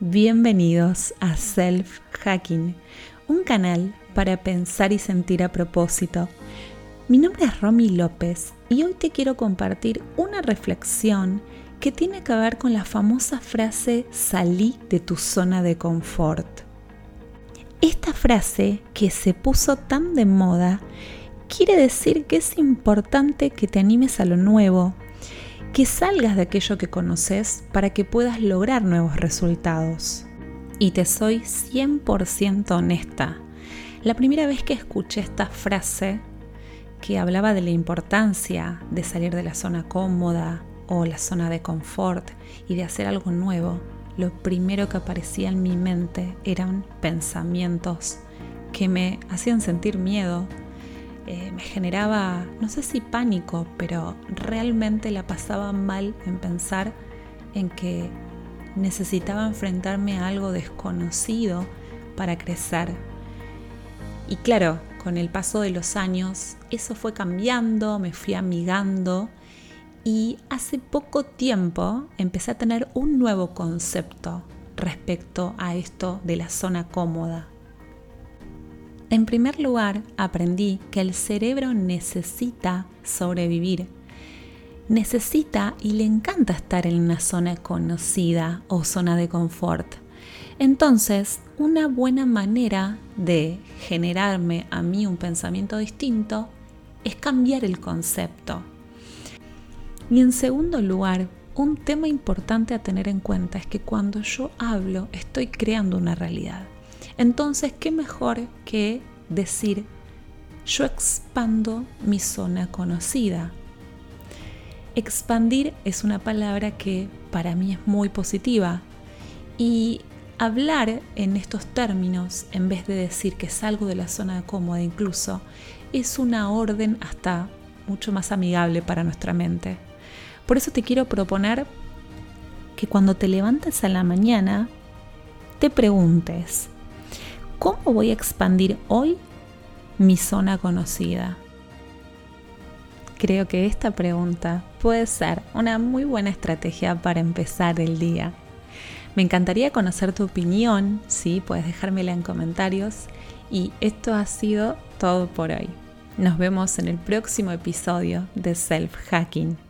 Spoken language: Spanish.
Bienvenidos a Self Hacking, un canal para pensar y sentir a propósito. Mi nombre es Romy López y hoy te quiero compartir una reflexión que tiene que ver con la famosa frase salí de tu zona de confort. Esta frase que se puso tan de moda quiere decir que es importante que te animes a lo nuevo, que salgas de aquello que conoces para que puedas lograr nuevos resultados. Y te soy 100% honesta. La primera vez que escuché esta frase que hablaba de la importancia de salir de la zona cómoda o la zona de confort y de hacer algo nuevo, lo primero que aparecía en mi mente eran pensamientos que me hacían sentir miedo, eh, me generaba, no sé si pánico, pero realmente la pasaba mal en pensar en que necesitaba enfrentarme a algo desconocido para crecer. Y claro, con el paso de los años, eso fue cambiando, me fui amigando y hace poco tiempo empecé a tener un nuevo concepto respecto a esto de la zona cómoda. En primer lugar, aprendí que el cerebro necesita sobrevivir. Necesita y le encanta estar en una zona conocida o zona de confort. Entonces, una buena manera de generarme a mí un pensamiento distinto es cambiar el concepto. Y en segundo lugar, un tema importante a tener en cuenta es que cuando yo hablo estoy creando una realidad. Entonces, ¿qué mejor que decir, yo expando mi zona conocida? Expandir es una palabra que para mí es muy positiva y hablar en estos términos, en vez de decir que salgo de la zona cómoda incluso, es una orden hasta mucho más amigable para nuestra mente. Por eso te quiero proponer que cuando te levantes a la mañana, te preguntes, ¿Cómo voy a expandir hoy mi zona conocida? Creo que esta pregunta puede ser una muy buena estrategia para empezar el día. Me encantaría conocer tu opinión, sí, puedes dejármela en comentarios. Y esto ha sido todo por hoy. Nos vemos en el próximo episodio de Self Hacking.